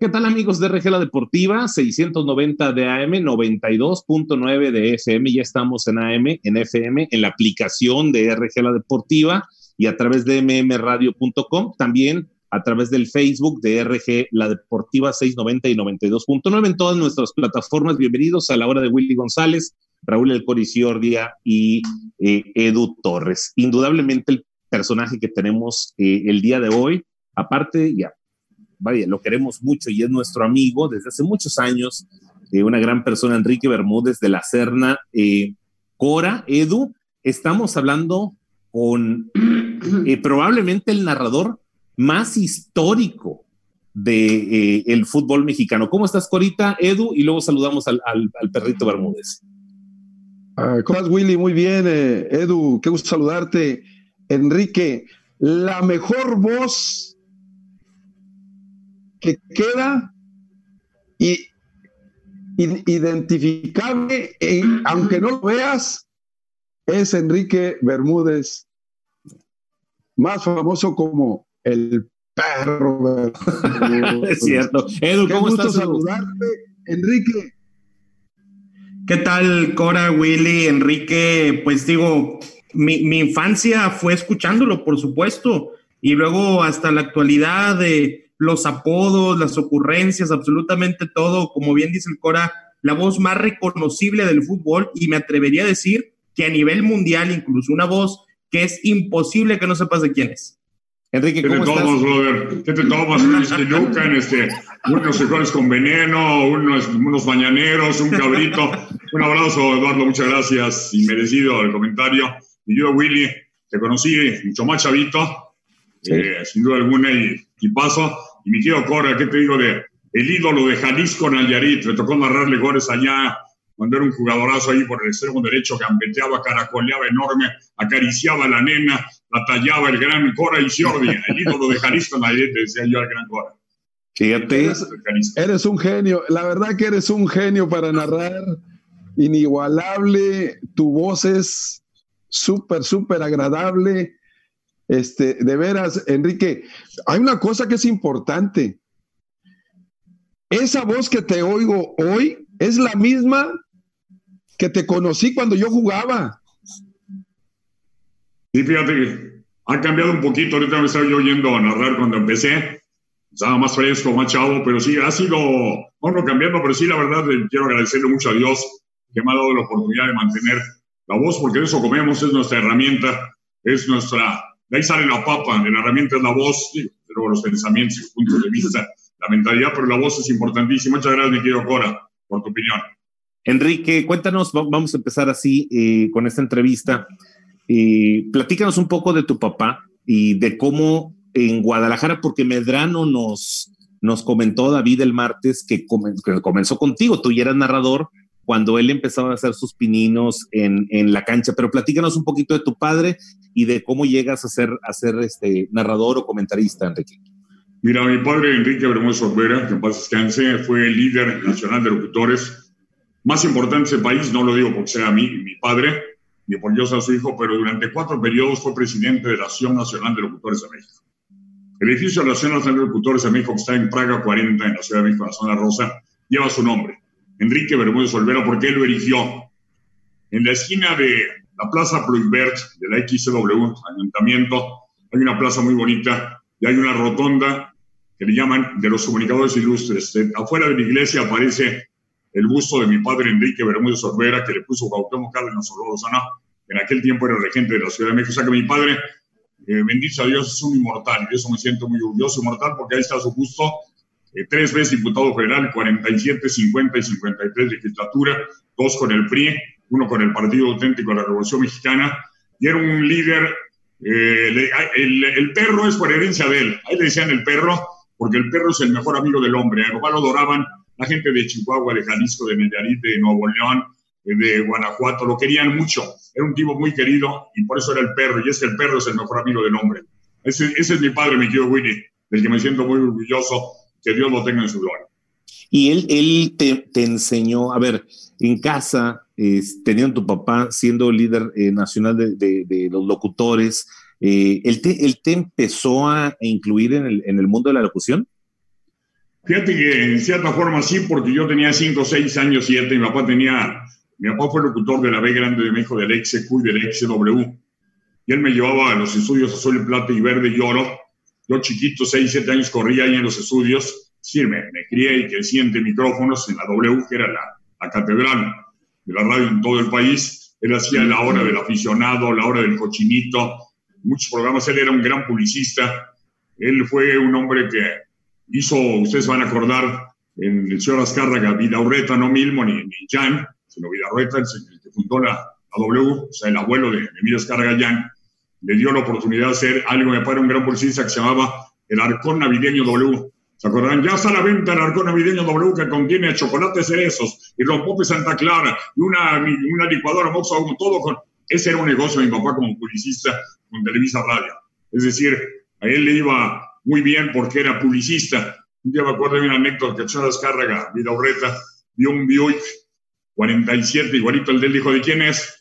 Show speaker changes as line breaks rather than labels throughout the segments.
¿Qué tal amigos de RG La Deportiva? 690 de AM, 92.9 de FM. Ya estamos en AM, en FM, en la aplicación de RG La Deportiva y a través de mmradio.com. También a través del Facebook de RG La Deportiva 690 y 92.9 en todas nuestras plataformas. Bienvenidos a la hora de Willy González, Raúl El Coriciordia y eh, Edu Torres. Indudablemente el personaje que tenemos eh, el día de hoy, aparte, ya vaya, lo queremos mucho y es nuestro amigo desde hace muchos años, eh, una gran persona, Enrique Bermúdez de la Serna. Eh, Cora, Edu, estamos hablando con eh, probablemente el narrador más histórico del el fútbol mexicano. ¿Cómo estás, Corita, Edu? Y luego saludamos al, perrito Bermúdez.
Ah, ¿Cómo estás, Willy? Muy bien, Edu, qué gusto saludarte. Enrique, la mejor voz que queda y, identificable, aunque no lo veas, es Enrique Bermúdez, más famoso como el perro.
es cierto. Edu, ¿cómo estás?
saludarte, Enrique.
¿Qué tal, Cora, Willy, Enrique? Pues digo, mi, mi, infancia fue escuchándolo, por supuesto, y luego hasta la actualidad de los apodos, las ocurrencias, absolutamente todo, como bien dice el Cora, la voz más reconocible del fútbol y me atrevería a decir que a nivel mundial incluso una voz que es imposible que no sepas de quién es.
Enrique, ¿cómo ¿Qué te tomas, brother? ¿Qué te tomas? Unos que este, unos frijoles con veneno, unos, unos mañaneros, un cabrito. Un abrazo, Eduardo, muchas gracias. Y merecido el comentario. Y yo, Willy, te conocí mucho más chavito, eh, sin duda alguna, y, y paso y mi tío Cora, ¿qué te digo de el ídolo de Jalisco Nayarit? Me tocó narrarle goles allá cuando era un jugadorazo ahí por el extremo derecho, gambeteaba, caracoleaba enorme, acariciaba a la nena, la tallaba el gran Cora y Ciordi, el ídolo de Jalisco Nayarit, decía yo al gran Cora.
Fíjate, eres, eres un genio, la verdad que eres un genio para narrar, inigualable, tu voz es súper, súper agradable este, de veras, Enrique, hay una cosa que es importante. Esa voz que te oigo hoy es la misma que te conocí cuando yo jugaba.
Sí, fíjate que ha cambiado un poquito. Ahorita me estaba yo oyendo a narrar cuando empecé. Estaba más fresco, más chavo, pero sí, ha sido, bueno, cambiando, pero sí, la verdad, quiero agradecerle mucho a Dios que me ha dado la oportunidad de mantener la voz, porque de eso comemos, es nuestra herramienta, es nuestra de ahí sale la papa, la herramienta es la voz, pero los pensamientos y puntos de vista, la mentalidad, pero la voz es importantísima. Muchas gracias, mi querido Cora, por tu opinión.
Enrique, cuéntanos, vamos a empezar así eh, con esta entrevista. Eh, platícanos un poco de tu papá y de cómo en Guadalajara, porque Medrano nos, nos comentó David el martes que, que comenzó contigo, tú ya eras narrador, cuando él empezaba a hacer sus pininos en, en, la cancha. Pero platícanos un poquito de tu padre y de cómo llegas a ser, a ser este narrador o comentarista, Enrique.
Mira, mi padre Enrique Bermúdez Olvera, que en paz descanse, fue el líder nacional de locutores más importante de ese país, no lo digo porque sea mí, mi padre, ni por yo sea su hijo, pero durante cuatro periodos fue presidente de la Asociación Nacional de Locutores de México. El edificio de la Asociación Nacional de Locutores de México, que está en Praga 40, en la Ciudad de México, en la zona rosa, lleva su nombre. Enrique Bermúdez Olvera, porque él lo erigió. En la esquina de la Plaza Pluibert de la XW, Ayuntamiento, hay una plaza muy bonita y hay una rotonda que le llaman de los comunicadores ilustres. afuera de la iglesia aparece el busto de mi padre Enrique Bermúdez Olvera, que le puso Cuauhtémoc Cárdenas Solórzano, en aquel tiempo era regente de la Ciudad de México. O sea que mi padre, eh, bendito a Dios, es un inmortal. Y eso me siento muy orgulloso, inmortal, porque ahí está su busto eh, tres veces diputado federal, 47, 50 y 53 legislatura, dos con el PRI, uno con el Partido Auténtico de la Revolución Mexicana, y era un líder, eh, el, perro es por herencia de él, ahí le decían el perro, porque el perro es el mejor amigo del hombre, a lo adoraban la gente de Chihuahua, de Jalisco, de Nayarit, de Nuevo León, eh, de Guanajuato, lo querían mucho, era un tipo muy querido y por eso era el perro, y es que el perro es el mejor amigo del hombre. Ese, ese es mi padre, mi tío Willy, del que me siento muy orgulloso que Dios lo tenga en su gloria.
Y él, él te, enseñó, a ver, en casa, teniendo tu papá siendo líder eh, nacional de, los locutores, eh, ¿él, te, ¿él, te, empezó a incluir en el, en el, mundo de la locución?
Fíjate que en cierta forma sí, porque yo tenía 5, 6 años, 7, mi papá tenía, mi papá fue locutor de la B Grande de México, del XQ y del XW, y él me llevaba a los estudios azul y plata y verde y oro. Yo chiquito, 6, 7 años, corría ahí en los estudios, sí, me, me crié y crecí entre micrófonos en la W, que era la, la catedral de la radio en todo el país. Él hacía la hora del aficionado, la hora del cochinito, muchos programas. Él era un gran publicista. Él fue un hombre que hizo, ustedes van a acordar, en el señor Azcárraga, Vidaurreta, no Milmo ni, ni Jan, sino Vidaurreta, el, que fundó la, la, W, o sea, el abuelo de Emilio Azcárraga Jan, le dio la oportunidad de hacer algo, me parece un gran publicista que se llamaba el Arcón Navideño W. ¿Se acordarán? Ya está a la venta el Arcón Navideño W que contiene chocolates cerezos y rompope Santa Clara y una, una licuadora Mox todo con... Ese era un negocio de mi papá como publicista con Televisa Radio. Es decir, a él le iba muy bien porque era publicista. Un día me acuerdo de una anécdota que el señor Azcárraga, Vida Urreta, vio un Buick 47, igualito el de él, dijo, ¿de quién es?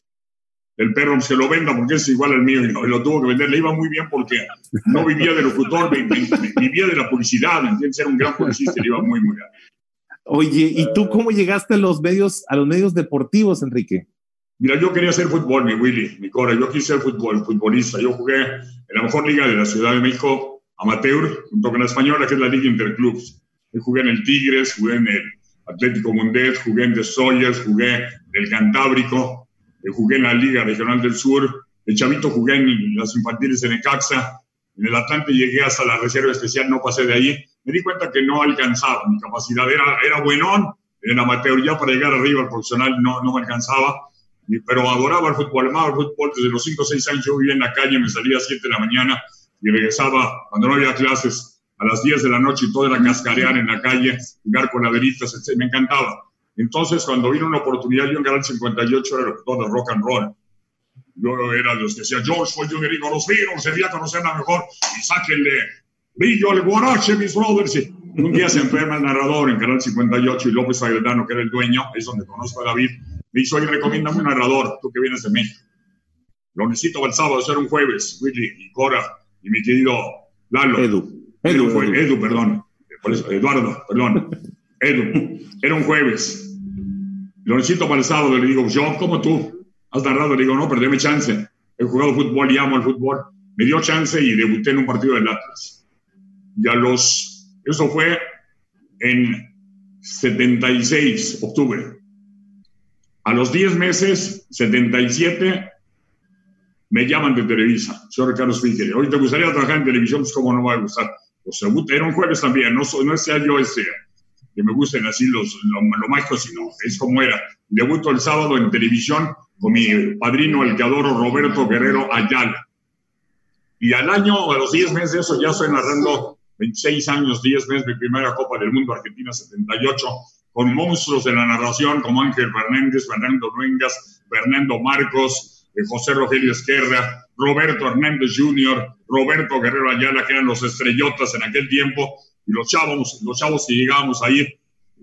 El perro se lo venda porque es igual al mío y, no, y lo tuvo que vender. Le iba muy bien porque no vivía de locutor, vivía de la publicidad, ¿entiendes? Era un gran publicista y le iba muy, muy bien.
Oye, ¿y tú cómo llegaste a los medios, a los medios deportivos, Enrique?
Mira, yo quería hacer fútbol, mi Willy, mi Cora. Yo quise ser fútbol, futbolista. Yo jugué en la mejor liga de la Ciudad de México, amateur, junto con la española, que es la Liga Interclubs. Yo jugué en el Tigres, jugué en el Atlético Mundet, jugué en Destroyers, jugué en el Cantábrico, jugué en la Liga Regional del Sur. De chavito jugué en las infantiles en Ecaxa. En el Atlante llegué hasta la reserva especial, no pasé de ahí. Me di cuenta que no alcanzaba mi capacidad. Era, era buenón en amateur, ya para llegar arriba al profesional no, no me alcanzaba pero adoraba el fútbol, amaba el fútbol. Desde los 5 o 6 años yo vivía en la calle, me salía a 7 de la mañana y regresaba cuando no había clases a las 10 de la noche y todo era cascarear en la calle, jugar con laderitas, etc. Me encantaba. Entonces, cuando vino una oportunidad, yo en Canal 58 era locutor de rock and roll. Yo era de los que decía, George fue yo digo, los Beatles, sería conocerla mejor y sáquenle brillo al guarache, mis brothers. Y un día se enferma el narrador en Canal 58 y López Agredano, que era el dueño, es donde conozco a David, me dice, oye, recomiéndame un narrador, tú que vienes de México. Lo necesito el sábado, ser un jueves, Willy y Cora y mi querido Lalo.
Edu.
Edu, fue, Edu, perdón. Eduardo, perdón. Edu. Era un jueves. El sábado. Le digo, yo, como tú, has narrado. Le digo, no, perdeme chance. He jugado fútbol y amo el fútbol. Me dio chance y debuté en un partido del Atlas. Y a los, eso fue en 76, octubre. A los 10 meses, 77, me llaman de Televisa, señor Ricardo Spíquer. Hoy te gustaría trabajar en televisión, pues cómo no va a gustar. Pues era un jueves también, no, no sea yo ese que me gusten así los, lo, lo mágico, sino es como era. Debuto el sábado en televisión con mi padrino, el que adoro, Roberto Guerrero Ayala. Y al año, a los 10 meses de eso, ya estoy narrando 26 años, 10 meses, mi primera Copa del Mundo, Argentina 78, con monstruos de la narración como Ángel Fernández, Fernando Ruengas, Fernando Marcos, eh, José Rogelio Esquerra, Roberto Hernández Jr., Roberto Guerrero Ayala, que eran los estrellotas en aquel tiempo, y los chavos, los chavos que llegábamos ahí,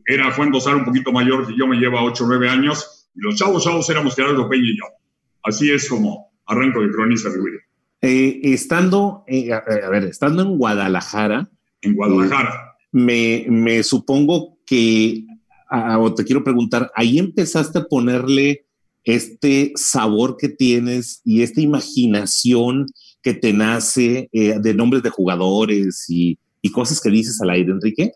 era, en Dosar un poquito mayor que yo, me lleva 8 o 9 años, y los chavos, chavos éramos Gerardo Peña y yo. Así es como arranco de cronista de.
Eh, estando, eh, a, a, ver, estando en Guadalajara.
En Guadalajara.
Me, me supongo que, a, o te quiero preguntar, ahí empezaste a ponerle este sabor que tienes y esta imaginación que te nace eh, de nombres de jugadores y, y, cosas que dices al aire, Enrique?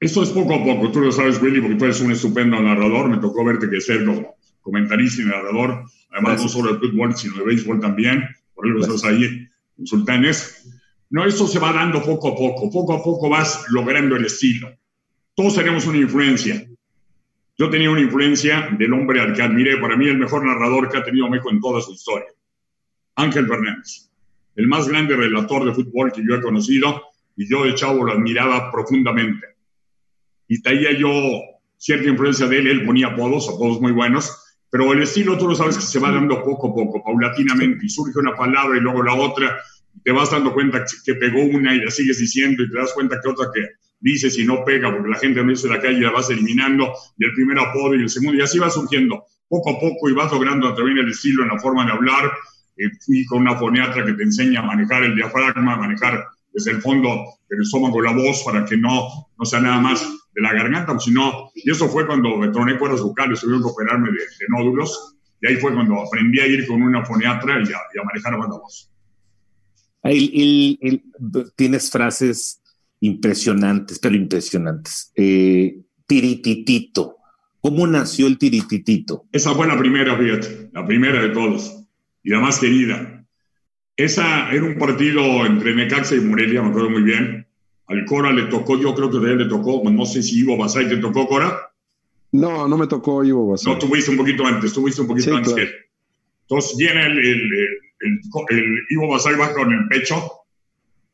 Eso es poco a poco, tú lo sabes, Willy, porque tú eres un estupendo narrador, me tocó verte crecer como comentarista y narrador, además Gracias. no solo de fútbol, sino de béisbol también, por eso estás ahí en Sultanes. No, eso se va dando poco a poco, poco a poco vas logrando el estilo. Todos tenemos una influencia, yo tenía una influencia del hombre al que admiré, para mí el mejor narrador que ha tenido México en toda su historia, Ángel Fernández, el más grande relator de fútbol que yo he conocido y yo de chavo lo admiraba profundamente. Y traía yo cierta influencia de él, él ponía apodos, apodos muy buenos, pero el estilo tú lo sabes que se va dando poco a poco, paulatinamente, y surge una palabra y luego la otra, y te vas dando cuenta que pegó una y la sigues diciendo y te das cuenta que otra que dice si no pega, porque la gente no dice la calle la vas eliminando, y el primer apodo y el segundo, y así va surgiendo poco a poco y vas logrando través del estilo en la forma de hablar. Eh, fui con una foniatra que te enseña a manejar el diafragma, a manejar desde el fondo del estómago la voz para que no, no sea nada más de la garganta, sino, y eso fue cuando me troné cuerdas vocales, tuvieron que operarme de, nódulos, y ahí fue cuando aprendí a ir con una foniatra y a, manejar a la voz.
tienes frases impresionantes, pero impresionantes. Eh, tirititito. ¿Cómo nació el tirititito?
Esa fue la primera, fíjate, la primera de todos y la más querida. Esa era un partido entre Necaxa y Morelia, me acuerdo muy bien. Al Cora le tocó, yo creo que a él le tocó, no sé si Ivo Basay te tocó, Cora.
No, no me tocó Ivo Basay.
No, tuviste un poquito antes, tuviste un poquito antes que él. Entonces viene el, el, el, Ivo Basay va con el pecho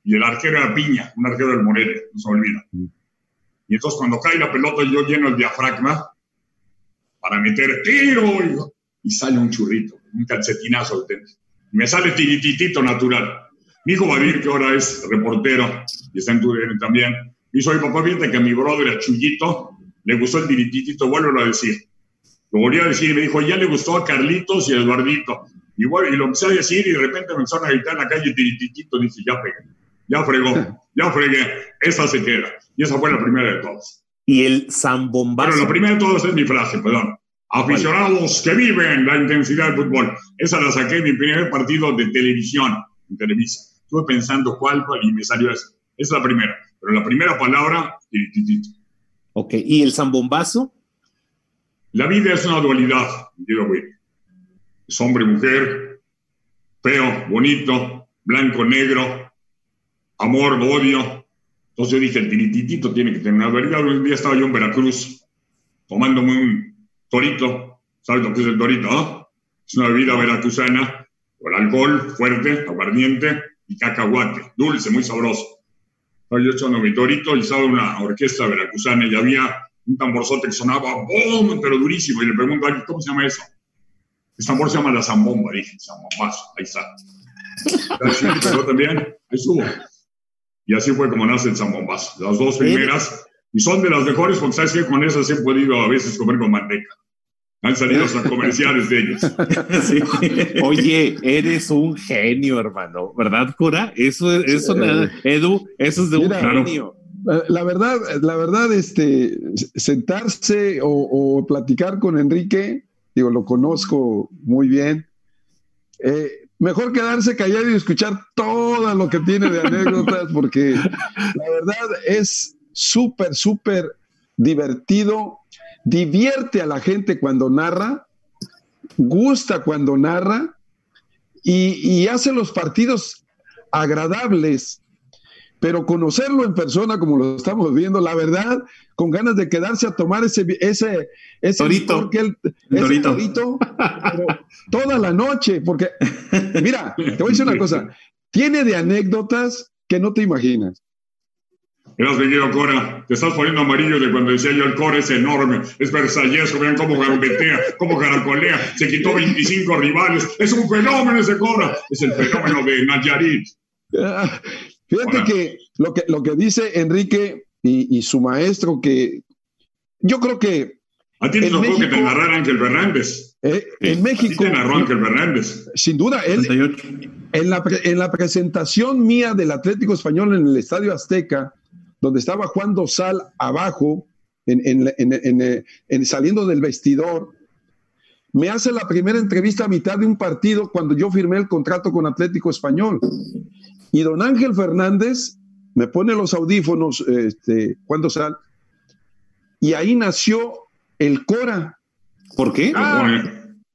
y el arquero era Piña, un arquero del Morelia, no se olvida. Mm. Y entonces cuando cae la pelota yo lleno el diafragma para meter tiro y, sale un churrito, un calcetinazo de Me sale tirititito natural. Mi hijo va a decir que ahora es reportero y está en tu también. Y soy papá, fíjate que a mi brother, a Chuyito, le gustó el tirititito, vuelvo a decir. Lo volví a decir y me dijo, ya le gustó a Carlitos y a Eduardito. Y, bueno, y lo empecé a decir y de repente me empezaron a gritar en la calle tirititito. Dice, ya pegué, ya fregó, ya fregué. Esa se queda. Y esa fue la primera de todas.
Y el zambombazo.
Bueno, la primera de todas es mi frase, perdón. Aficionados que viven la intensidad del fútbol. Esa la saqué en mi primer partido de televisión, en Televisa. Estuve pensando cuál, y me salió esa. Esa es la primera. Pero la primera palabra, tirititito.
Ok, ¿y el zambombazo?
La vida es una dualidad, güey. Es hombre, mujer, feo, bonito, blanco, negro, amor, odio, entonces yo dije, el tirititito tiene que tener una verdad. Un día estaba yo en Veracruz tomándome un torito. ¿Sabes lo que es el torito? Es una bebida veracruzana con alcohol fuerte, aguardiente y cacahuate, dulce, muy sabroso. Yo echando mi torito y estaba una orquesta veracruzana y había un tamborzote que sonaba ¡bum! pero durísimo. Y le pregunto a alguien, ¿cómo se llama eso? El tambor se llama la zambomba, dije, zambombazo, ahí está. Pero también, ahí estuvo. Y así fue como nace el zambombazo. Las dos primeras. Y son de las mejores porque sabes que con esas he podido a veces comer con manteca. Han salido hasta comerciales de ellos.
Oye, eres un genio, hermano, ¿verdad, Cura? Eso, eso, Edu, eso es de un genio.
La verdad, la verdad, este, sentarse o, o, platicar con Enrique, digo, lo conozco muy bien. Eh, mejor quedarse callado y escuchar todo lo que tiene de anécdotas, porque la verdad es súper, súper divertido, divierte a la gente cuando narra, gusta cuando narra y, hace los partidos agradables. Pero conocerlo en persona como lo estamos viendo, la verdad, con ganas de quedarse a tomar ese ese ese
torito,
torito toda la noche, porque mira, te voy a decir una cosa, tiene de anécdotas que no te imaginas.
Gracias, venido Cora. Te estás poniendo amarillo de cuando decía yo el Cora es enorme, es versalleso, vean cómo gambetea, cómo caracolea, se quitó 25 rivales. Es un fenómeno ese Cora, es el fenómeno de Nayarit.
Ah, Fíjate que lo, que lo que dice Enrique y, su maestro, que yo creo que.
A ti te tocó que te narrara Ángel Fernández.
Eh, en México.
te narró Ángel Fernández.
Sin duda, él. En la, en la presentación mía del Atlético Español en el Estadio Azteca, donde estaba Juan Dosal abajo, en, en, saliendo del vestidor, me hace la primera entrevista a mitad de un partido cuando yo firmé el contrato con Atlético Español. Y don Ángel Fernández me pone los audífonos este, cuando sal, y ahí nació el Cora.
¿Por qué?
Ah,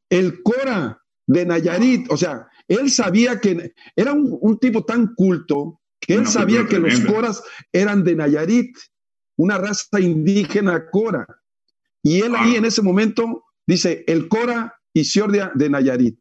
el Cora de Nayarit. O sea, él sabía que era un, tipo tan culto que él sabía que los Coras eran de Nayarit, una raza indígena Cora. Y él ahí en ese momento dice, el Cora y Ciordia de Nayarit.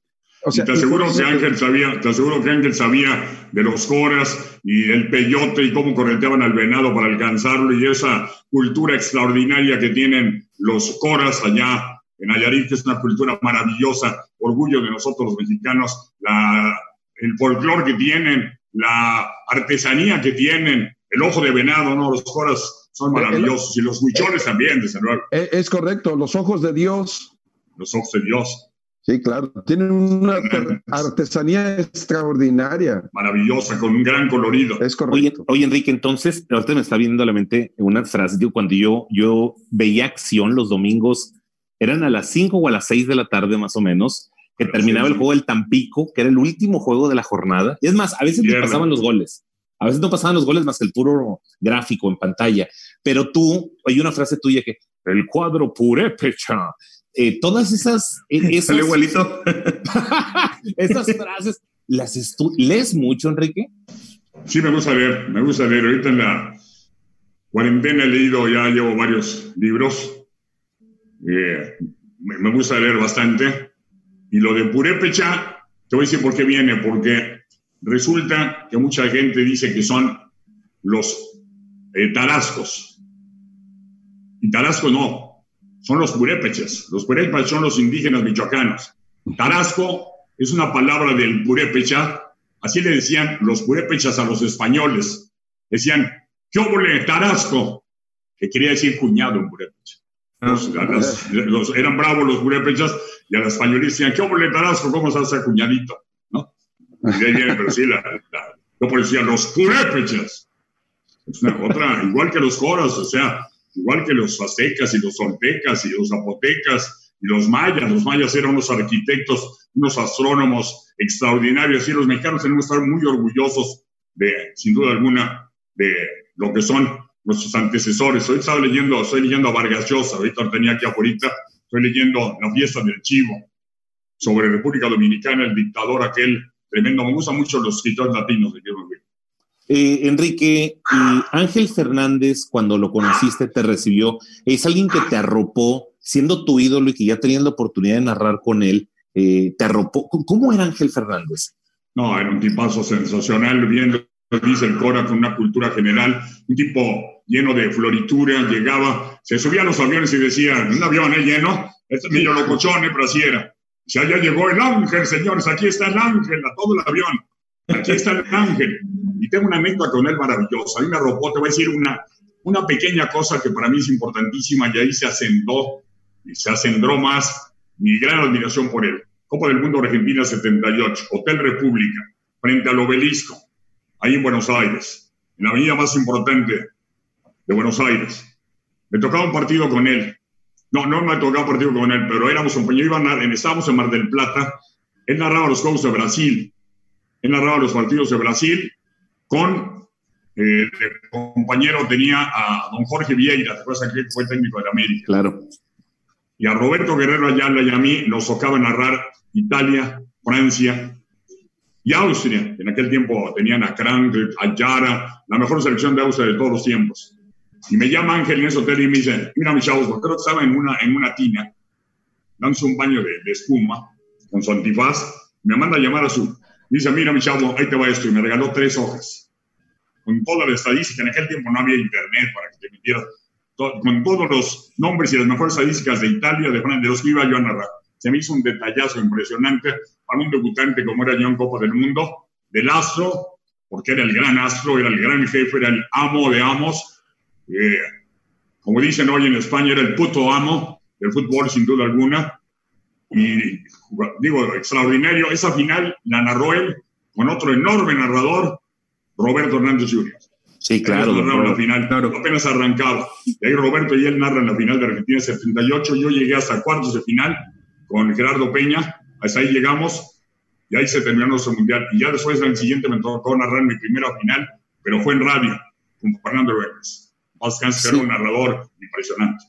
Te aseguro que Ángel sabía, te aseguro que Ángel sabía de los coras y el peyote y cómo correteaban al venado para alcanzarlo y esa cultura extraordinaria que tienen los coras allá en Nayarit, que es una cultura maravillosa, orgullo de nosotros los mexicanos, la, el folclore que tienen, la artesanía que tienen, el ojo de venado, ¿no? Los coras son maravillosos y los huichones también, desde luego.
Es correcto, los ojos de Dios.
Los ojos de Dios.
Sí, claro. Tienen una artesanía extraordinaria.
Maravillosa, con un gran colorido.
Es correcto.
Oye, Enrique, entonces, ahorita me está viendo a la mente una frase. Digo, cuando yo, yo veía acción los domingos, eran a las 5 o a las 6 de la tarde más o menos, que terminaba el juego del Tampico, que era el último juego de la jornada. Y es más, a veces no pasaban los goles. A veces no pasaban los goles más que el puro gráfico en pantalla. Pero tú, hay una frase tuya que el cuadro purépecha eh, todas esas...
Eh, esas igualito.
esas frases, ¿las lees mucho, Enrique?
Sí, me gusta leer, me gusta leer. Ahorita en la cuarentena he leído, ya llevo varios libros. Eh, me, gusta leer bastante. Y lo de Purépecha, te voy a decir por qué viene, porque resulta que mucha gente dice que son los tarascos. Y tarasco no, son los purépechas. Los purépechas son los indígenas michoacanos. Tarasco es una palabra del purépecha. Así le decían los purépechas a los españoles. Decían, ¿qué Tarasco? Que quería decir cuñado en purépecha. Los, eran bravos los purépechas y a los españoles decían, ¿qué obole Tarasco? ¿Cómo se hace cuñadito? ¿No? Y ahí viene, pero sí, la, yo decía, los purépechas. Es una, otra, igual que los coros, o sea, igual que los aztecas y los soltecas y los zapotecas y los mayas. Los mayas eran unos arquitectos, unos astrónomos extraordinarios y los mexicanos tenemos que estar muy orgullosos de, sin duda alguna, de lo que son nuestros antecesores. Hoy estaba leyendo, estoy leyendo a Vargas Llosa, ahorita tenía aquí afuera, estoy leyendo La fiesta del chivo sobre República Dominicana, el dictador aquel tremendo. Me gustan mucho los escritores latinos de
eh, Enrique, Ángel Fernández, cuando lo conociste, te recibió. Es alguien que te arropó, siendo tu ídolo y que ya tenías la oportunidad de narrar con él, eh, te arropó. ¿Cómo era Ángel Fernández?
No, era un tipazo sensacional, viendo, dice el Cora, con una cultura general, un tipo lleno de floritura, llegaba, se subía a los aviones y decía, un avión es lleno, este niño locochón, pero así era. Ya, ya llegó el ángel, señores, aquí está el ángel, a todo el avión, aquí está el ángel. Y tengo una anécdota con él maravillosa. A mí me arropó, te voy a decir una, una pequeña cosa que para mí es importantísima y ahí se ascendó, y se ascendró más mi gran admiración por él. Copa del Mundo Argentina 78, Hotel República, frente al obelisco, ahí en Buenos Aires, en la avenida más importante de Buenos Aires. Me tocaba un partido con él. No, no me tocaba un partido con él, pero éramos compañeros, estábamos en Mar del Plata. Él narraba los Juegos de Brasil. Él narraba los partidos de Brasil con eh, el compañero tenía a don Jorge Vieira, ¿te acuerdas que fue técnico de América?
Claro.
Y a Roberto Guerrero Ayala y a mí nos tocaba narrar Italia, Francia y Austria. En aquel tiempo tenían a Krank, a Yara, la mejor selección de Austria de todos los tiempos. Y me llama Ángel en ese hotel y me dice, mira mi chavos, creo que estaba en una, en una tina, dándose un baño de, de espuma con su antifaz, me manda a llamar a su Dice, mira mi chavo, ahí te va esto. Y me regaló tres hojas. Con toda la estadística. En aquel tiempo no había internet para que te metieras. con todos los nombres y las mejores estadísticas de Italia, de, de los que iba yo a narrar. Se me hizo un detallazo impresionante para un debutante como era John Copa del Mundo, del astro, porque era el gran astro, era el gran jefe, era el amo de amos. Eh, como dicen hoy en España, era el puto amo del fútbol, sin duda alguna. Y digo, extraordinario. Esa final la narró él con otro enorme narrador, Roberto Hernández Jr.
Sí, claro.
la final, apenas arrancaba. Y ahí Roberto y él narran la final de Argentina 78. Yo llegué hasta cuartos de final con Gerardo Peña. Hasta ahí llegamos y ahí se terminó nuestro mundial. Y ya después, en el siguiente, me tocó narrar mi primera final, pero fue en radio con Fernando Reyes. Más era un narrador impresionante.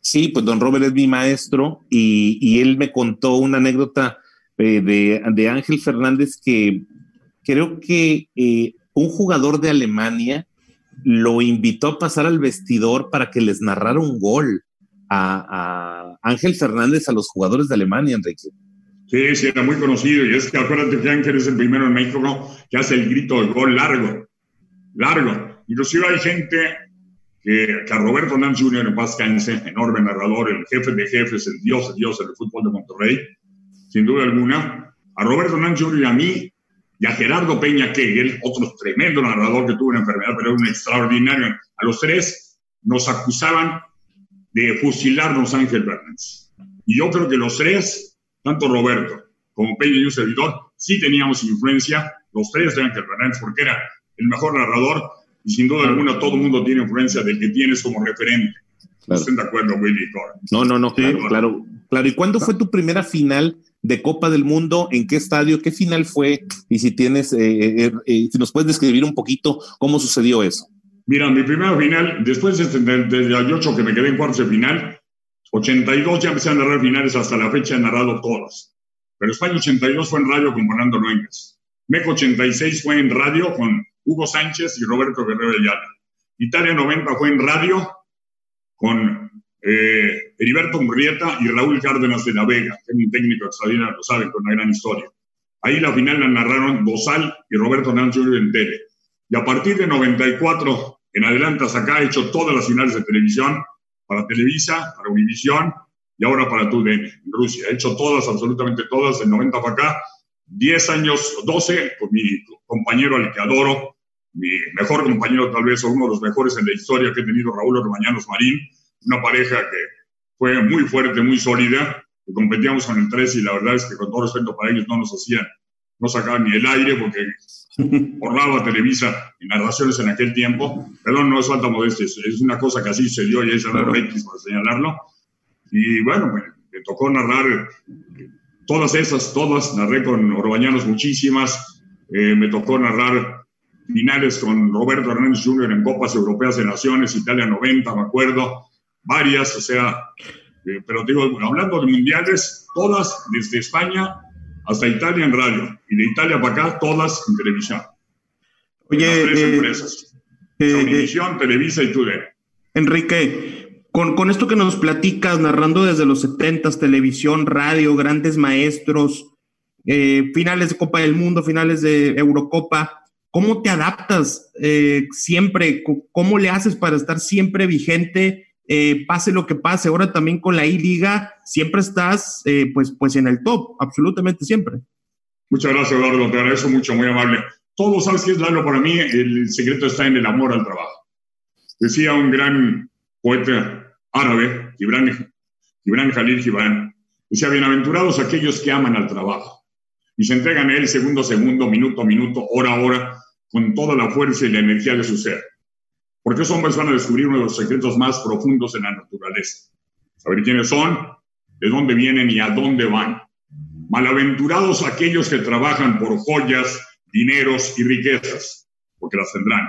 Sí, pues don Robert es mi maestro y, él me contó una anécdota eh, de, Ángel Fernández que creo que eh, un jugador de Alemania lo invitó a pasar al vestidor para que les narrara un gol a, Ángel Fernández a los jugadores de Alemania, Enrique.
Sí, sí, era muy conocido. Y es que acuérdate que Ángel es el primero en México que hace el grito de gol largo. Largo. Inclusive hay gente que, a Roberto Hernández Jr. en paz enorme narrador, el jefe de jefes, el dios de dios del fútbol de Monterrey, sin duda alguna, a Roberto Hernández Jr. y a mí, y a Gerardo Peña Kegel, otro tremendo narrador que tuvo una enfermedad, pero era un extraordinario, a los tres nos acusaban de fusilarnos Ángel Fernández. Y yo creo que los tres tanto Roberto como Peña y un servidor, sí teníamos influencia, los tres de Ángel Fernández, porque era el mejor narrador y sin duda alguna todo el mundo tiene influencia del que tienes como referente. ¿Están de acuerdo, Willy?
No, no, no, claro, claro, claro. ¿Y cuándo fue tu primera final de Copa del Mundo? ¿En qué estadio? ¿Qué final fue? Y si tienes, eh, eh, eh, si nos puedes describir un poquito cómo sucedió eso.
Mira, mi primera final, después de 78 que me quedé en cuartos de final, 82 ya empecé a narrar finales, hasta la fecha he narrado todas. Pero España 82 fue en radio con Fernando Nuengas. Meco 86 fue en radio con Hugo Sánchez y Roberto Guerrero Ayala. Italia 90 fue en radio con eh, Heriberto Murrieta y Raúl Cárdenas de la Vega, que es un técnico extraordinario, lo saben, con una gran historia. Ahí la final la narraron Dosal y Roberto Hernández en tele. Y a partir de 94 en adelante hasta acá he hecho todas las finales de televisión para Televisa, para Univisión y ahora para TUDN en Rusia. He hecho todas, absolutamente todas, del 90 para acá. 10 años, 12, con mi compañero al que adoro, mi mejor compañero tal vez, o uno de los mejores en la historia que he tenido, Raúl Hermañanos Marín, una pareja que fue muy fuerte, muy sólida, que competíamos con el 3 y la verdad es que con todo respeto para ellos no nos hacían, no sacaban ni el aire porque borraba Televisa en narraciones en aquel tiempo. Perdón, no es falta modestia, es una cosa que así se dio y es claro. X para señalarlo. Y bueno, me, me, tocó narrar todas esas, todas, narré con Orbañanos muchísimas, eh, me tocó narrar finales con Roberto Hernández Jr. en Copas Europeas de Naciones, Italia 90, me acuerdo, varias, o sea, eh, pero digo, hablando de mundiales, todas desde España hasta Italia en radio, y de Italia para acá, todas en televisión.
Oye,
tres
eh,
empresas, eh, Univisión, Televisa y TUDN.
Enrique, con, con, esto que nos platicas, narrando desde los 70 televisión, radio, grandes maestros, eh, finales de Copa del Mundo, finales de Eurocopa, ¿cómo te adaptas eh, siempre? ¿Cómo le haces para estar siempre vigente? Eh, pase lo que pase, ahora también con la I-Liga, siempre estás eh, pues, pues en el top, absolutamente siempre.
Muchas gracias, Eduardo, te agradezco mucho, muy amable. Todo, ¿sabes qué es, Lalo? Para mí el secreto está en el amor al trabajo. Decía un gran poeta árabe, Gibran, Gibran Khalil Gibran, decía, bienaventurados aquellos que aman al trabajo y se entregan a él segundo a segundo, minuto a minuto, hora a hora, con toda la fuerza y la energía de su ser. Porque esos hombres van a descubrir uno de los secretos más profundos en la naturaleza. Saber quiénes son, de dónde vienen y a dónde van. Malaventurados aquellos que trabajan por joyas, dineros y riquezas, porque las tendrán.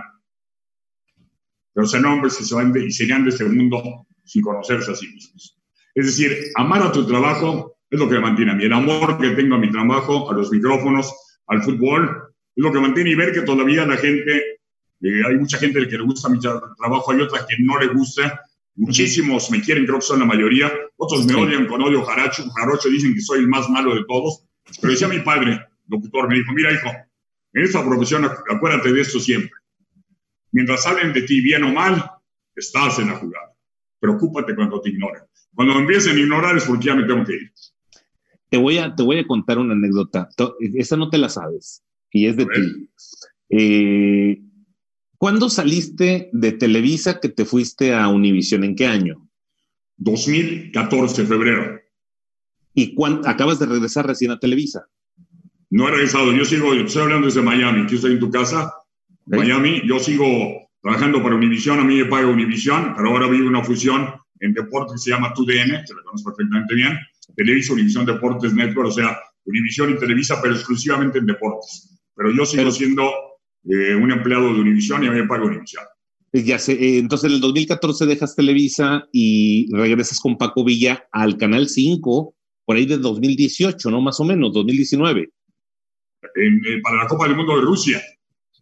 Pero serán hombres se van y serían de este mundo sin conocerse a sí mismos. Es decir, amar a tu trabajo es lo que me mantiene a mí. El amor que tengo a mi trabajo, a los micrófonos, al fútbol, lo que mantiene y ver que todavía la gente eh, hay mucha gente que le gusta mi trabajo, hay otra que no le gusta. Muchísimos me quieren, creo que son la mayoría. Otros me sí. odian con odio jaracho, jarocho, dicen que soy el más malo de todos. Pero decía mi padre, locutor, me dijo, mira hijo, en esta profesión acuérdate de esto siempre. Mientras hablen de ti bien o mal, estás en la jugada. Preocúpate cuando te ignoren. Cuando empiecen a ignorar es porque ya me tengo que ir.
Te voy a, te voy a contar una anécdota. Esta no te la sabes y es de ti. Eh, ¿Cuándo saliste de Televisa que te fuiste a Univisión? ¿En qué año?
2014, febrero.
¿Y cuándo, acabas de regresar recién a Televisa?
No he regresado, yo sigo, estoy hablando desde Miami, yo estoy en tu casa, ¿Sí? Miami, yo sigo trabajando para Univisión, a mí me paga Univisión, pero ahora vivo una fusión en deportes que se llama TUDN, que la conoces perfectamente bien, Televisa, Univisión Deportes Network, o sea, Univisión y Televisa, pero exclusivamente en deportes. Pero yo sigo pero, siendo eh, un empleado de Univisión y a mí me paga Univisión.
Ya sé, eh, entonces en el 2014 dejas Televisa y regresas con Paco Villa al Canal 5, por ahí de 2018, ¿no? Más o menos, 2019.
En, eh, para la Copa del Mundo de Rusia.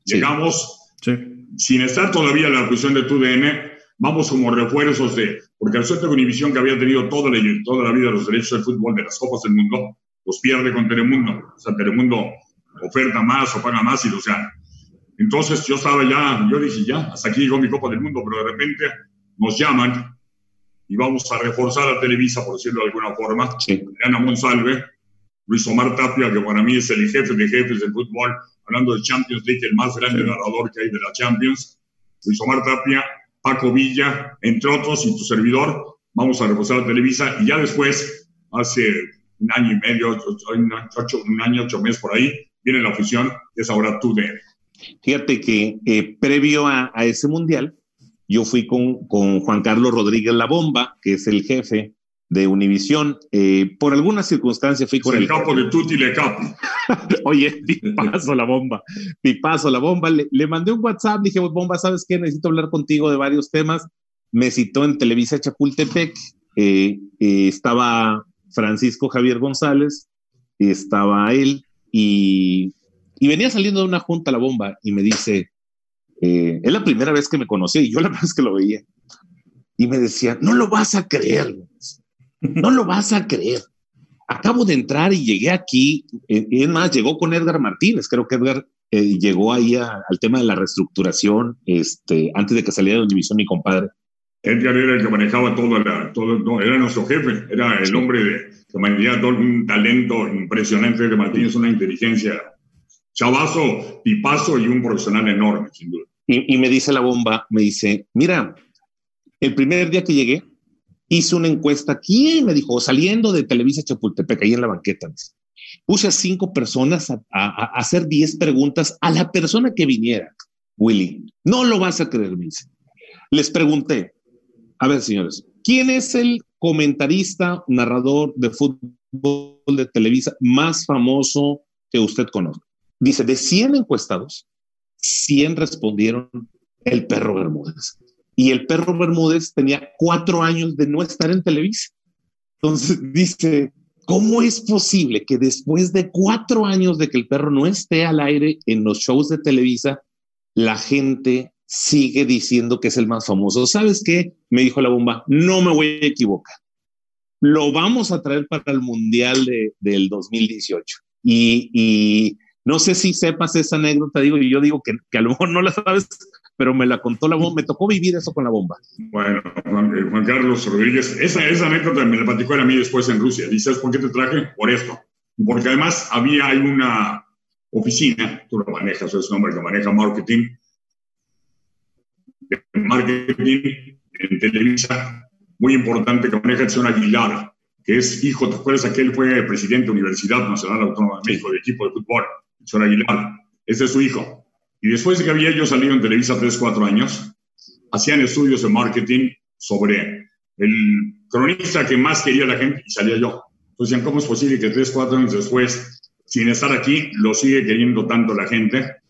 Sí. Llegamos, sí. sin estar todavía en la fusión de TUDN, vamos como refuerzos de, porque al suerte de Univisión que había tenido toda la, toda la vida los derechos del fútbol de las Copas del Mundo, los pierde con Telemundo. O sea, Telemundo oferta más o paga más y los gana. Entonces yo estaba ya, yo dije ya, hasta aquí llegó mi Copa del Mundo, pero de repente nos llaman y vamos a reforzar a Televisa, por decirlo de alguna forma.
Sí.
Ana Monsalve, Luis Omar Tapia, que para mí es el jefe de jefes del fútbol, hablando de Champions League, el más grande sí. narrador que hay de la Champions. Luis Omar Tapia, Paco Villa, entre otros, y tu servidor, vamos a reforzar a Televisa y ya después, hace un año y medio, ocho, un año, ocho meses por ahí, viene la oficina, es ahora tu DN.
Fíjate que eh, previo a, ese mundial, yo fui con, con, Juan Carlos Rodríguez La Bomba, que es el jefe de Univisión. Eh, por alguna circunstancia fui con
el, el capo de Tutti Le Capo.
Oye, paso la bomba, paso la bomba. Le, le, mandé un WhatsApp, dije, bomba, ¿sabes qué? Necesito hablar contigo de varios temas. Me citó en Televisa Chapultepec. Eh, estaba Francisco Javier González, estaba él y, venía saliendo de una junta la bomba y me dice, eh, es la primera vez que me conocí y yo la verdad es que lo veía. Y me decía, no lo vas a creer, no lo vas a creer. Acabo de entrar y llegué aquí, eh, y es más, llegó con Edgar Martínez, creo que Edgar eh, llegó ahí al tema de la reestructuración, este, antes de que saliera de Univisión mi compadre.
Edgar era el que manejaba todo, todo no, era nuestro jefe, era el hombre de, que manejaba todo un talento impresionante de Martínez, una inteligencia, chavazo, tipazo y un profesional enorme, sin duda.
Y, y, me dice la bomba, me dice, mira, el primer día que llegué, hice una encuesta aquí, me dijo, saliendo de Televisa Chapultepec, ahí en la banqueta, puse a cinco personas a, a, hacer diez preguntas a la persona que viniera, Willy. No lo vas a creer, me dice. Les pregunté, a ver, señores, ¿quién es el comentarista, narrador de fútbol de Televisa más famoso que usted conoce? Dice, de 100 encuestados, 100 respondieron el perro Bermúdez. Y el perro Bermúdez tenía cuatro años de no estar en Televisa. Entonces dice, ¿cómo es posible que después de cuatro años de que el perro no esté al aire en los shows de Televisa, la gente sigue diciendo que es el más famoso. ¿Sabes qué? Me dijo la bomba, no me voy a equivocar. Lo vamos a traer para el Mundial de, del 2018. Y, y, no sé si sepas esa anécdota, digo, y yo digo que, que, a lo mejor no la sabes, pero me la contó la bomba, me tocó vivir eso con la bomba.
Bueno, Juan, eh, Carlos Rodríguez, esa, esa anécdota me la platicó a mí después en Rusia. ¿Dices por qué te traje? Por esto. Porque además había hay una oficina, tú lo manejas, es un hombre que maneja marketing, marketing en Televisa, muy importante que maneja señor Aguilar, que es hijo, ¿te acuerdas? Aquel fue presidente de Universidad Nacional Autónoma de México, de equipo de fútbol, señor Aguilar. Ese es su hijo. Y después de que había yo salido en Televisa 3, 4 años, hacían estudios de marketing sobre el cronista que más quería la gente y salía yo. Entonces decían, ¿cómo es posible que 3, 4 años después, sin estar aquí, lo sigue queriendo tanto la gente?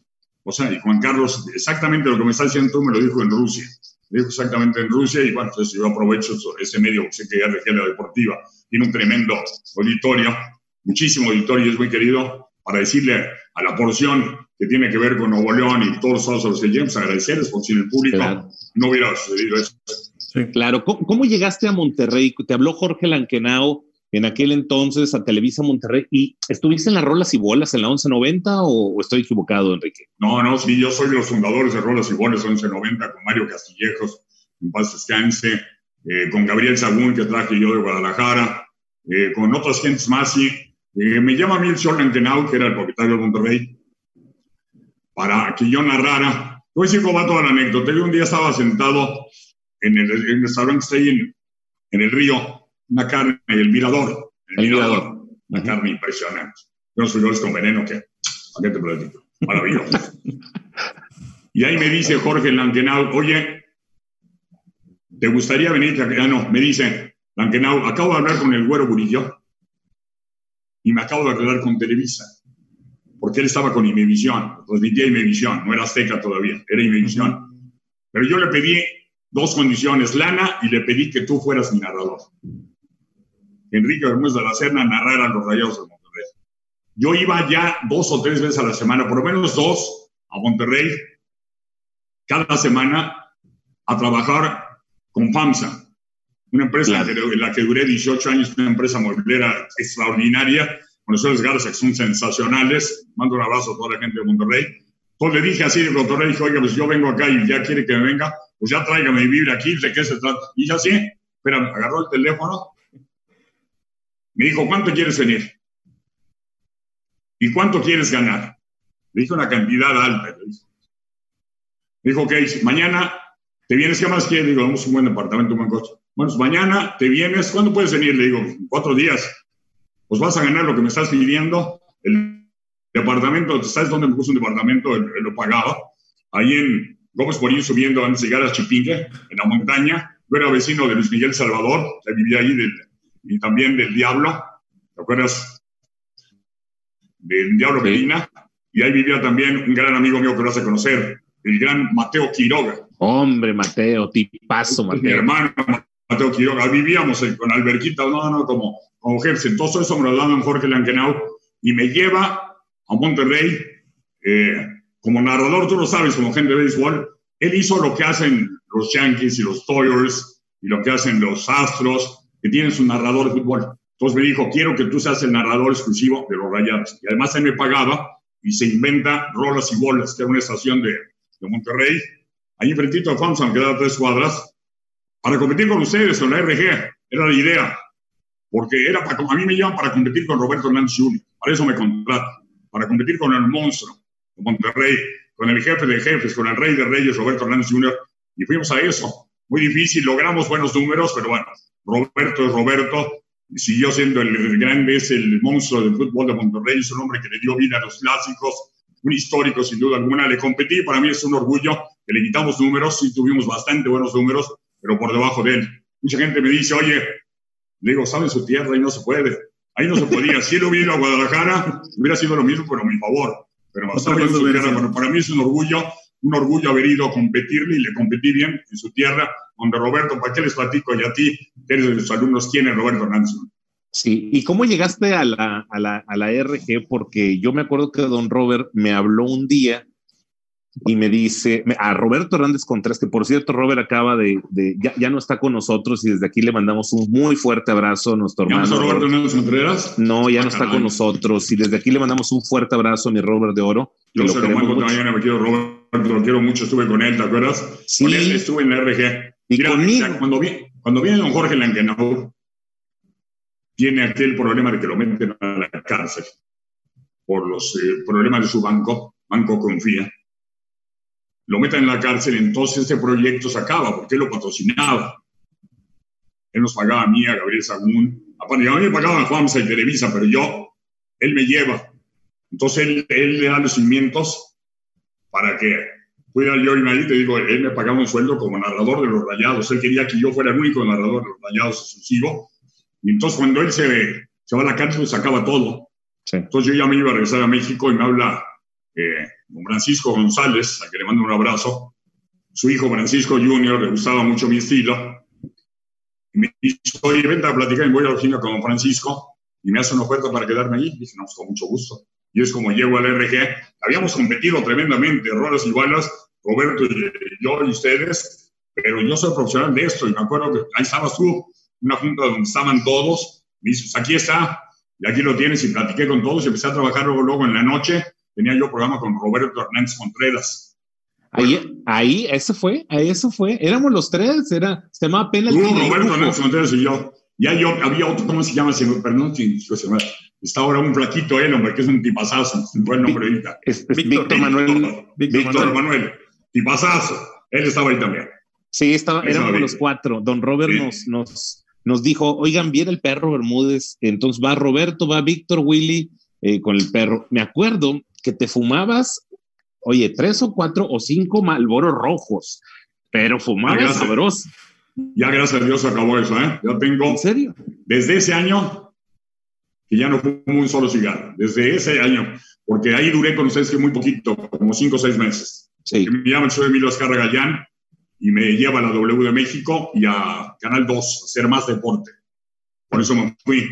O sea, y Juan Carlos, exactamente lo que me estás diciendo tú, me lo dijo en Rusia. Me dijo exactamente en Rusia y bueno, entonces yo aprovecho ese medio, sé que es la deportiva, tiene un tremendo auditorio, muchísimo auditorio y es muy querido, para decirle a la porción que tiene que ver con Nuevo León y todos los estados a los que llegamos, agradecerles porque sin el público no hubiera sucedido eso.
Sí. Claro, ¿Cómo, ¿Cómo, llegaste a Monterrey? Te habló Jorge Lankenau en aquel entonces a Televisa Monterrey. ¿Y estuviste en las Rolas y Bolas en la 1190 o, o, estoy equivocado, Enrique?
No, no, sí, yo soy de los fundadores de Rolas y Bolas 1190 con Mario Castillejos, en paz descanse, eh, con Gabriel Sagún, que traje yo de Guadalajara, eh, con otras gentes más, sí. Eh, me llama a mí el señor que era el propietario de Monterrey, para que yo narrara. Decir cómo va toda la anécdota. Yo un día estaba sentado en el, en el restaurante en, en el río, una carne, el mirador. El, el mirador. mirador. Una uh -huh. carne impresionante. Unos frijoles con veneno que, ¿a qué te platico? Maravilloso. y ahí me dice Jorge Lankenau, oye, ¿te gustaría venir? Ah, no, me dice Lankenau, acabo de hablar con el güero Burillo y me acabo de aclarar con Televisa. Porque él estaba con Imevisión, transmitía Imevisión, no era Azteca todavía, era Imevisión. Pero yo le pedí dos condiciones, lana, y le pedí que tú fueras mi narrador. Enrique Bermúdez de la Serna narrar a los Rayados de Monterrey. Yo iba ya dos o tres veces a la semana, por lo menos dos, a Monterrey, cada semana, a trabajar con FAMSA, una empresa en la que duré 18 años, una empresa mueblera extraordinaria, con los Garza, que son sensacionales. Mando un abrazo a toda la gente de Monterrey. Entonces le dije así de Monterrey, dije, oiga, pues yo vengo acá y ya quiere que me venga, pues ya tráigame y vive aquí, ¿de qué se trata? Y ya sí, espera, agarró el teléfono, me dijo, ¿cuánto quieres venir? ¿Y cuánto quieres ganar? Le dije una cantidad alta. Le dijo, me dijo, ok, mañana te vienes, ¿qué más quieres? Digo, vamos un buen departamento, un buen coche. Bueno, pues mañana te vienes, ¿cuándo puedes venir? Le digo, cuatro días. pues vas a ganar lo que me estás pidiendo. El departamento, ¿sabes dónde me puso un departamento? lo pagaba. Ahí en Gómez Morín subiendo antes de llegar a Chipinque, en la montaña. Yo era vecino de Luis Miguel Salvador, vivía ahí del, y también del Diablo. ¿Te acuerdas? Del Diablo Medina. Y ahí vivía también un gran amigo mío que lo vas a conocer, el gran Mateo Quiroga.
Hombre, Mateo, tipazo, Mateo.
Mi hermano Mateo Quiroga. Vivíamos con Alberquita, no, no, como, como jefe. Entonces eso me lo daba Jorge Lankenau y me lleva a Monterrey eh, como narrador, tú lo sabes, como gente de béisbol. Él hizo lo que hacen los Yankees y los Toyers y lo que hacen los Astros, que tienen su narrador de fútbol. Entonces me dijo, quiero que tú seas el narrador exclusivo de los Rayados. Y además él me pagaba y se inventa Rolas y Bolas, que era una estación de, de Monterrey, ahí enfrentito a Thompson, que da tres cuadras, para competir con ustedes, con la RG. Era la idea. Porque era para, a mí me llaman para competir con Roberto Hernández Jr. Para eso me contratan. Para competir con el monstruo de Monterrey, con el jefe de jefes, con el rey de reyes, Roberto Hernández Jr. Y fuimos a eso. Muy difícil, logramos buenos números, pero bueno, Roberto es Roberto siguió siendo el grande, es el monstruo del fútbol de Monterrey, es un hombre que le dio vida a los clásicos, un histórico sin duda alguna. Le competí, para mí es un orgullo que le quitamos números, sí tuvimos bastante buenos números, pero por debajo de él. Mucha gente me dice, oye, le digo, ¿sabe su tierra? Ahí no se puede. Ahí no se podía. Si él hubiera a Guadalajara, hubiera sido lo mismo, pero a mi favor. Pero bueno, para mí es un orgullo, un orgullo haber ido a competirle y le competí bien en su tierra donde Roberto, ¿para qué les platico? Y a ti, que eres de los alumnos, ¿quién es Roberto Hernández?
Sí, ¿y cómo llegaste a la, a, la, a la RG? Porque yo me acuerdo que don Robert me habló un día y me dice, a Roberto Hernández Contreras, que por cierto Robert acaba de, de ya, ya, no está con nosotros y desde aquí le mandamos un muy fuerte abrazo a nuestro hermano.
¿Ya no Roberto Hernández Contreras?
No, ya no está con nosotros y desde aquí le mandamos un fuerte abrazo a mi Robert de Oro.
Yo se lo mando mañana, me quiero Robert, lo quiero mucho, estuve con él, ¿te acuerdas?
Sí.
Con él estuve en la RG.
Y
Mira,
conmigo.
cuando, vi, cuando viene don Jorge Langenau, tiene aquel problema de que lo meten a la cárcel por los eh, problemas de su banco, Banco Confía. Lo meten en la cárcel, entonces este proyecto se acaba porque él lo patrocinaba. Él nos pagaba a mí, a Gabriel Sagún. Aparte, a mí me pagaban Juanza y Televisa, pero yo, él me lleva. Entonces él, él le da los cimientos para que pudiera yo ahí, te digo, él me pagaba un sueldo como narrador de los rayados. Él quería que yo fuera el único narrador de los rayados exclusivo. Y entonces cuando él se, se va a la cárcel, sacaba todo.
Sí.
Entonces yo ya me iba a regresar a México y me habla eh, don Francisco González, a que le mando un abrazo. Su hijo Francisco Junior le gustaba mucho mi estilo. Y me dice, oye, vente a platicar, y voy a la oficina con don Francisco y me hace una oferta para quedarme allí. Y dije, no, pues con mucho gusto. Y es como llego al RG. Habíamos competido tremendamente, rolas y balas, Roberto y yo y ustedes, pero yo soy profesional de esto y me acuerdo que ahí estabas tú, una junta donde estaban todos, me dices, aquí está, y aquí lo tienes, y platiqué con todos y empecé a trabajar luego, luego en la noche, tenía yo programa con Roberto Hernández Contreras.
Ahí, ahí, eso fue, ahí eso fue, éramos los tres, era, se llamaba.
Tú, Roberto Hernández Contreras y yo. Ya yo, había otro, ¿cómo se llama? Perdón, si, si, se está ahora un flaquito él, hombre, que es un tipazazo, un buen nombre ahorita.
Es, es Víctor, Víctor, Manuel.
Víctor, Manuel. Tipazazo. Él estaba ahí también.
Sí, estaba, éramos estaba los cuatro. Don Robert sí. nos, nos, nos dijo, oigan, viene el perro Bermúdez. Entonces va Roberto, va Víctor, Willy eh, con el perro. Me acuerdo que te fumabas, oye, tres o cuatro o cinco malboros rojos, pero fumabas sabroso.
Ya gracias a Dios acabó eso, ¿eh? Ya tengo.
¿En serio?
Desde ese año que ya no fumo un solo cigarro. Desde ese año. Porque ahí duré con ustedes que muy poquito, como cinco o seis meses.
Sí.
Me llama el señor Emilio Azcarra Gallán y me lleva a la W de México y a Canal 2 a hacer más deporte. Por eso me fui.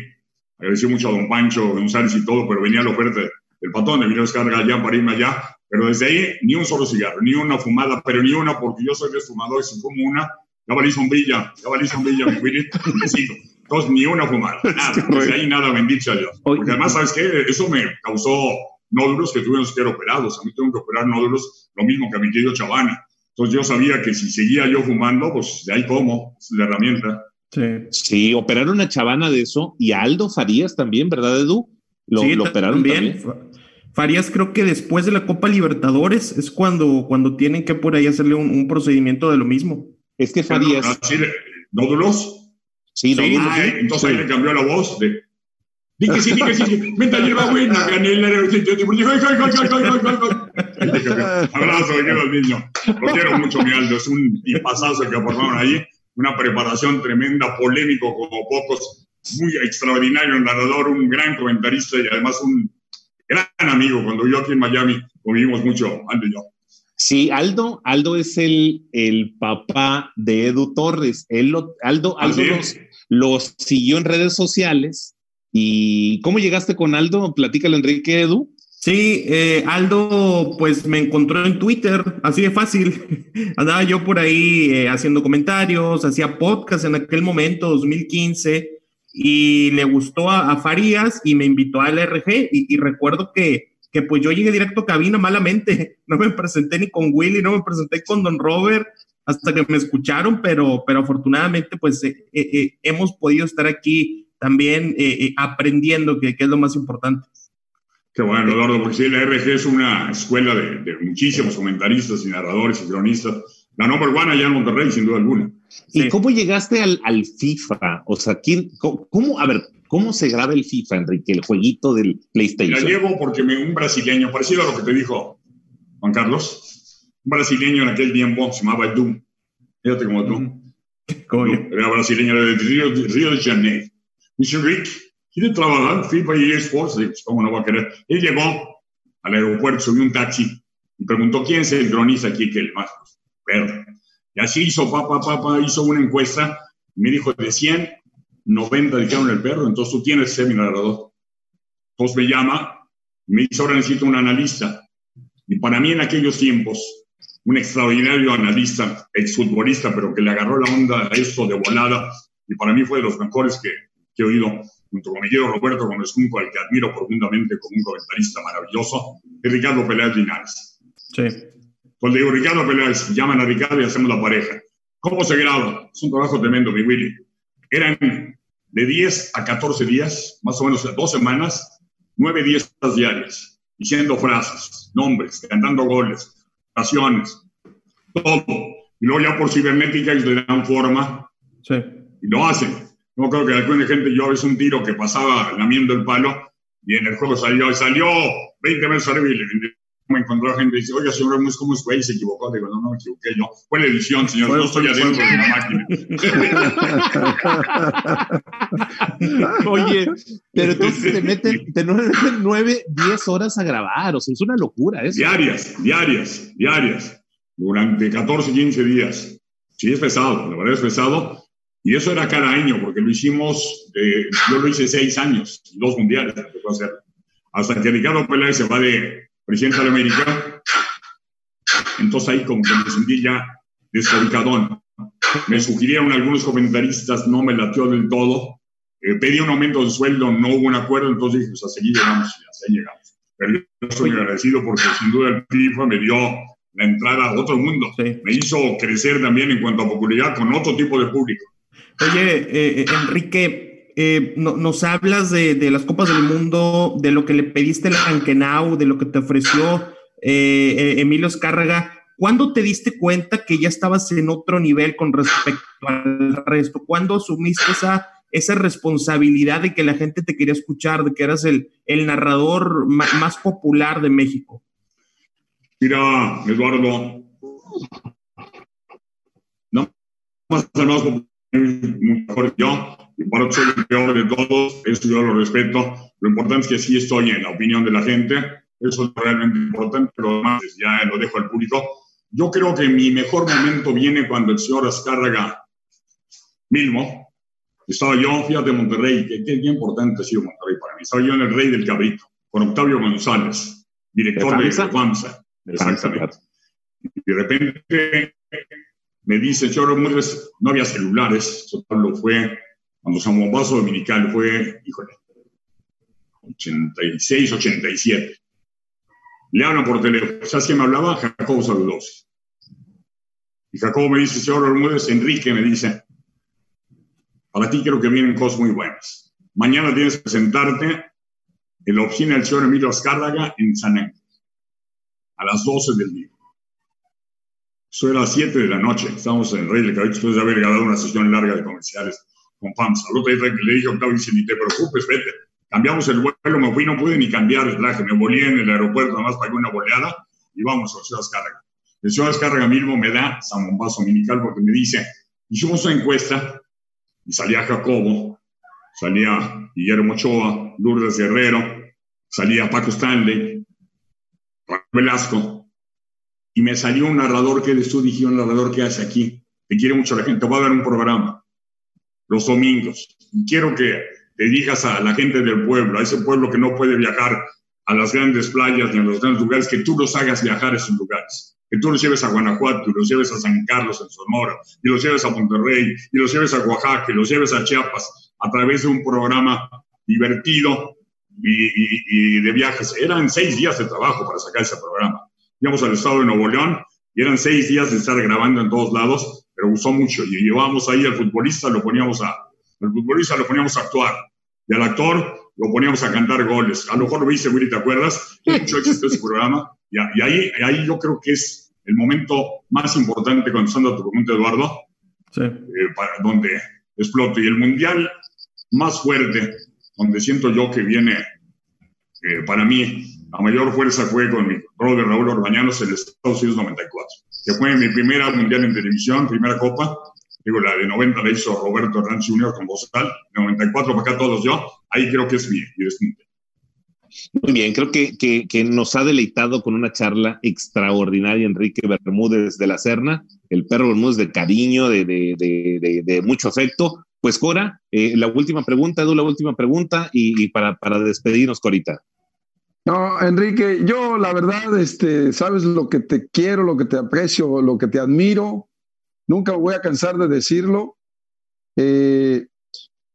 Agradecí mucho a don Pancho González y todo, pero venía la oferta del patrón de Emilio Azcarra Gallán para irme allá. Pero desde ahí, ni un solo cigarro, ni una fumada, pero ni una, porque yo soy desfumador y si fumo una, ya valí sombrilla, ya valí sombrilla, mi Willy. Entonces, ni una fumada, nada, desde ahí nada, bendito sea Dios. Porque además, ¿sabes qué? Eso me causó nódulos que tuvieron que ser operados. A mí tengo que operar nódulos, lo mismo que a mi querido Chavana. Entonces, yo sabía que si seguía yo fumando, pues de ahí como, es la herramienta.
Sí. sí, operaron a Chavana de eso y a Aldo Farías también, ¿verdad, Edu? Lo,
sí,
lo operaron
también. también. Farías creo que después de la Copa Libertadores es cuando, cuando tienen que por ahí hacerle un, un procedimiento de lo mismo.
Es que Farías.
¿Nódulos?
Sí,
sí,
nódulos.
Ah, entonces sí. ahí le cambió la voz de. Di que sí, di que sí, vente hierba buena, canela, abrazo, queridos niños, lo quiero mucho, mi Aldo, es un tipazazo que aportaron ahí, una preparación tremenda, polémico como pocos, muy extraordinario narrador, un gran comentarista y además un gran amigo. Cuando yo aquí en Miami convivimos mucho, Aldo y yo.
Sí, Aldo, Aldo es el, el papá de Edu Torres. Él lo, Aldo, Aldo los, los, siguió en redes sociales. ¿Y cómo llegaste con Aldo? Platícalo, Enrique Edu.
Sí, eh, Aldo, pues me encontró en Twitter, así de fácil. Andaba yo por ahí eh, haciendo comentarios, hacía podcast en aquel momento, 2015 y le gustó a, Farías y me invitó al RG y, recuerdo que, que, pues yo llegué directo a cabina malamente, no me presenté ni con Willy, no me presenté con Don Robert hasta que me escucharon, pero, pero afortunadamente pues eh, eh, eh, hemos podido estar aquí también aprendiendo, que, que, es lo más importante.
Qué bueno, Eduardo, porque sí, la RG es una escuela de, de muchísimos comentaristas y narradores y cronistas. La number one allá en Monterrey, sin duda alguna.
¿Y cómo llegaste al, al, FIFA? O sea, ¿quién, cómo, a ver, ¿cómo se graba el FIFA, Enrique, el jueguito del PlayStation?
La llevo porque me, un brasileño, parecido a lo que te dijo Juan Carlos, brasileño en aquel tiempo se llamaba Doom. Fíjate como tú. Era brasileño, era de Río, Río de Janeiro. Dice Rick, ¿quiere trabajar FIFA y eSports? Pues, ¿Cómo no va a querer? Él llegó al aeropuerto, subió un taxi y preguntó quién es el cronista aquí que el más verde. Y así hizo, papá, papá, hizo una encuesta, me dijo de 100, 90 dijeron el perro, entonces tú tienes ese narrador. Entonces me llama, me dice, ahora necesito un analista. Y para mí en aquellos tiempos, un extraordinario analista, exfutbolista, pero que le agarró la onda a esto de volada, y para mí fue de los mejores que, que he oído, junto con mi querido Roberto Gómez Junco, al que admiro profundamente como un comentarista maravilloso, es Ricardo Peláez Linares.
Sí.
Pues le digo, Ricardo Peláez, llaman a Ricardo y hacemos la pareja. ¿Cómo se graba? Es un trabajo tremendo, mi Willy. Eran de 10 a 14 días, más o menos dos semanas, 9, 10 horas diarias, diciendo frases, nombres, cantando goles, todo. Y luego ya por cibernética le dan forma
sí.
y lo hacen. No creo que alguna gente, yo a un tiro que pasaba lamiendo el palo y en el juego salió, salió 20 veces arriba y le me encontró gente y dice, oiga, señor es ¿cómo es güey? Se equivocó. Digo, no, no me equivoqué yo. Fue la edición, señor, no estoy adentro de la
máquina. Oye, pero entonces te meten, te meten nueve, diez horas a grabar, o sea, es una locura eso.
Diarias, diarias, diarias, durante 14, 15 días. Sí, es pesado, la verdad es pesado. Y eso era cada año, porque lo hicimos, eh, yo lo hice seis años, dos mundiales, hasta que Ricardo Peláez se va de, presidente de América. Entonces ahí como que me sentí ya desubicadón. Me sugirieron algunos comentaristas, no me latió del todo. Eh, pedí un aumento de sueldo, no hubo un acuerdo, entonces dije, pues hasta allí llegamos llegamos. Pero yo estoy agradecido porque sin duda el FIFA me dio la entrada a otro mundo.
Sí.
Me hizo crecer también en cuanto a popularidad con otro tipo de público.
Oye, eh, Enrique, eh, no, nos hablas de, las Copas del Mundo, de lo que le pediste al Ankenau, de lo que te ofreció eh, Emilio Escárraga. ¿Cuándo te diste cuenta que ya estabas en otro nivel con respecto al resto? ¿Cuándo asumiste esa, esa responsabilidad de que la gente te quería escuchar, de que eras el, el narrador más, popular de México?
Mira, Eduardo, no más mejor yo, eso soy el peor de todos, eso yo lo respeto. Lo importante es que sí estoy en la opinión de la gente, eso es realmente importante, pero además ya lo dejo al público. Yo creo que mi mejor momento viene cuando el señor Azcárraga mismo, estaba yo, fíjate, Monterrey, que qué importante ha sido Monterrey para mí, estaba yo en el Rey del Cabrito, con Octavio González, director de FAMSA. Exactamente. Y de repente me dice, señor no había celulares, eso lo fue cuando San Bombazo Dominical fue, híjole, 86, 87. Le hablan por teléfono. ¿Sabes quién me hablaba? Jacobo Saludos. Y Jacobo me dice, señor Bermúdez, Enrique me dice, para ti creo que vienen cosas muy buenas. Mañana tienes que presentarte en la oficina del señor Emilio Azcárraga en San Ángel, a las 12 del día. Eso era a las 7 de la noche. Estábamos en Rey de Cabello después de haber grabado una sesión larga de comerciales con FAMSA. Al otro día le dije a Octavio, dice, ni te preocupes, vete, Cambiamos el vuelo, me fui, no pude ni cambiar el traje, me volé en el aeropuerto, nada más pagué una boleada y vamos a Ciudad Escárraga. El Ciudad Escárraga mismo me da Samombazo Dominical porque me dice, hicimos una encuesta y salía Jacobo, salía Guillermo Ochoa, Lourdes Guerrero, salía Paco Stanley, Paco Velasco, y me salió un narrador que eres tú, dije, un narrador que hace aquí, te quiere mucho la gente, va a dar un programa los domingos, y quiero que te digas a la gente del pueblo, a ese pueblo que no puede viajar a las grandes playas ni a los grandes lugares, que tú los hagas viajar a esos lugares. Que tú los lleves a Guanajuato, y los lleves a San Carlos, en Sonora, y los lleves a Monterrey, y los lleves a Oaxaca, y los lleves a Chiapas, a través de un programa divertido y, de viajes. Eran seis días de trabajo para sacar ese programa. Íbamos al estado de Nuevo León y eran seis días de estar grabando en todos lados, pero gustó mucho. Y llevábamos ahí al futbolista, lo poníamos a, al futbolista lo poníamos a actuar y al actor lo poníamos a cantar goles. A lo mejor lo viste, Willy, ¿te acuerdas? Mucho éxito ese programa. Y, ahí, ahí yo creo que es el momento más importante, contestando a tu pregunta, Eduardo, sí. Eh, para, donde exploto. Y el mundial más fuerte, donde siento yo que viene, eh, para mí, la mayor fuerza fue con mi brother Raúl Orbañanos en Estados Unidos 94, que fue mi primera mundial en televisión, primera copa, digo, la de 90 la hizo Roberto Hernández Jr. con Bozal, 94 para acá todos yo, ahí creo que es mi, mi
Muy bien, creo que, que, nos ha deleitado con una charla extraordinaria Enrique Bermúdez de la Serna, el perro Bermúdez de cariño, de, de, de, de mucho afecto. Pues Cora, eh, la última pregunta, Edu, la última pregunta y, y para, para despedirnos, Corita.
No, Enrique, yo la verdad, este, sabes lo que te quiero, lo que te aprecio, lo que te admiro nunca voy a cansar de decirlo. Eh,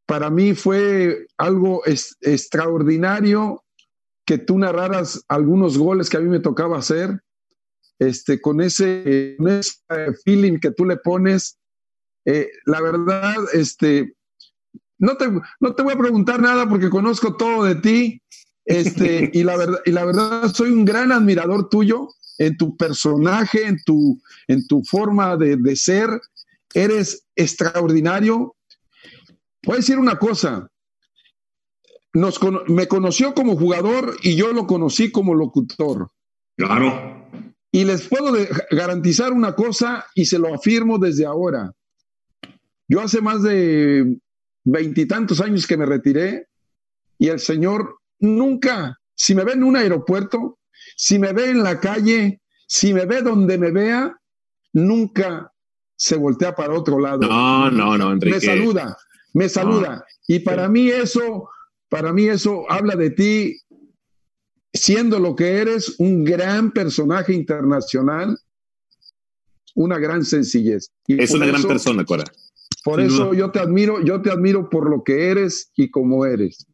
para mí fue algo extraordinario que tú narraras algunos goles que a mí me tocaba hacer, este, con, ese, feeling que tú le pones. Eh, la verdad, este, no te, no te voy a preguntar nada porque conozco todo de ti. Este, y, la verdad, y la verdad, soy un gran admirador tuyo en tu personaje, en tu, en tu forma de, ser. Eres extraordinario. Voy a decir una cosa. Nos, me conoció como jugador y yo lo conocí como locutor.
Claro.
Y les puedo garantizar una cosa y se lo afirmo desde ahora. Yo hace más de veintitantos años que me retiré y el Señor nunca, si me ve en un aeropuerto, si me ve en la calle, si me ve donde me vea, nunca se voltea para otro lado.
No, no, no, Enrique.
Me saluda, me saluda. Y para mí eso, para mí eso habla de ti siendo lo que eres, un gran personaje internacional, una gran sencillez.
es una gran persona, Cora.
Por eso yo te admiro, yo te admiro por lo que eres y como eres.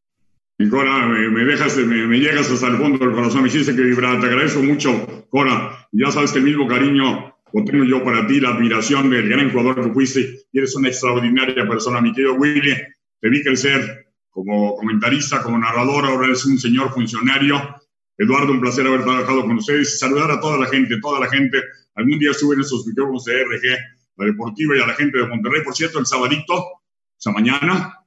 Cora, me, dejas, me, llegas hasta el fondo del corazón, me hiciste que vibrar. Te agradezco mucho, Cora. Ya sabes que el mismo cariño lo tengo yo para ti, la admiración del gran jugador que fuiste. Y eres una extraordinaria persona, mi querido Willy. Te vi crecer como comentarista, como narrador. Ahora eres un señor funcionario. Eduardo, un placer haber trabajado con ustedes. Saludar a toda la gente, toda la gente. Algún día estuve en esos micrófonos de RG, la deportiva y a la gente de Monterrey. Por cierto, el sabadito, o sea, mañana,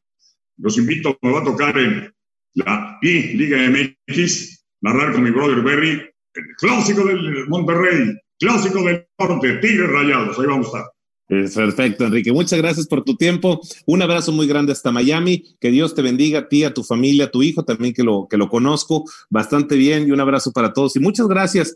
los invito, me va a tocar en la I Liga MX, narrar con mi brother Berry, el clásico del Monterrey, clásico del norte, Tigres Rayados, ahí vamos a estar.
Perfecto, Enrique. Muchas gracias por tu tiempo. Un abrazo muy grande hasta Miami. Que Dios te bendiga a ti, a tu familia, a tu hijo también, que lo, que lo conozco bastante bien. Y un abrazo para todos. Y muchas gracias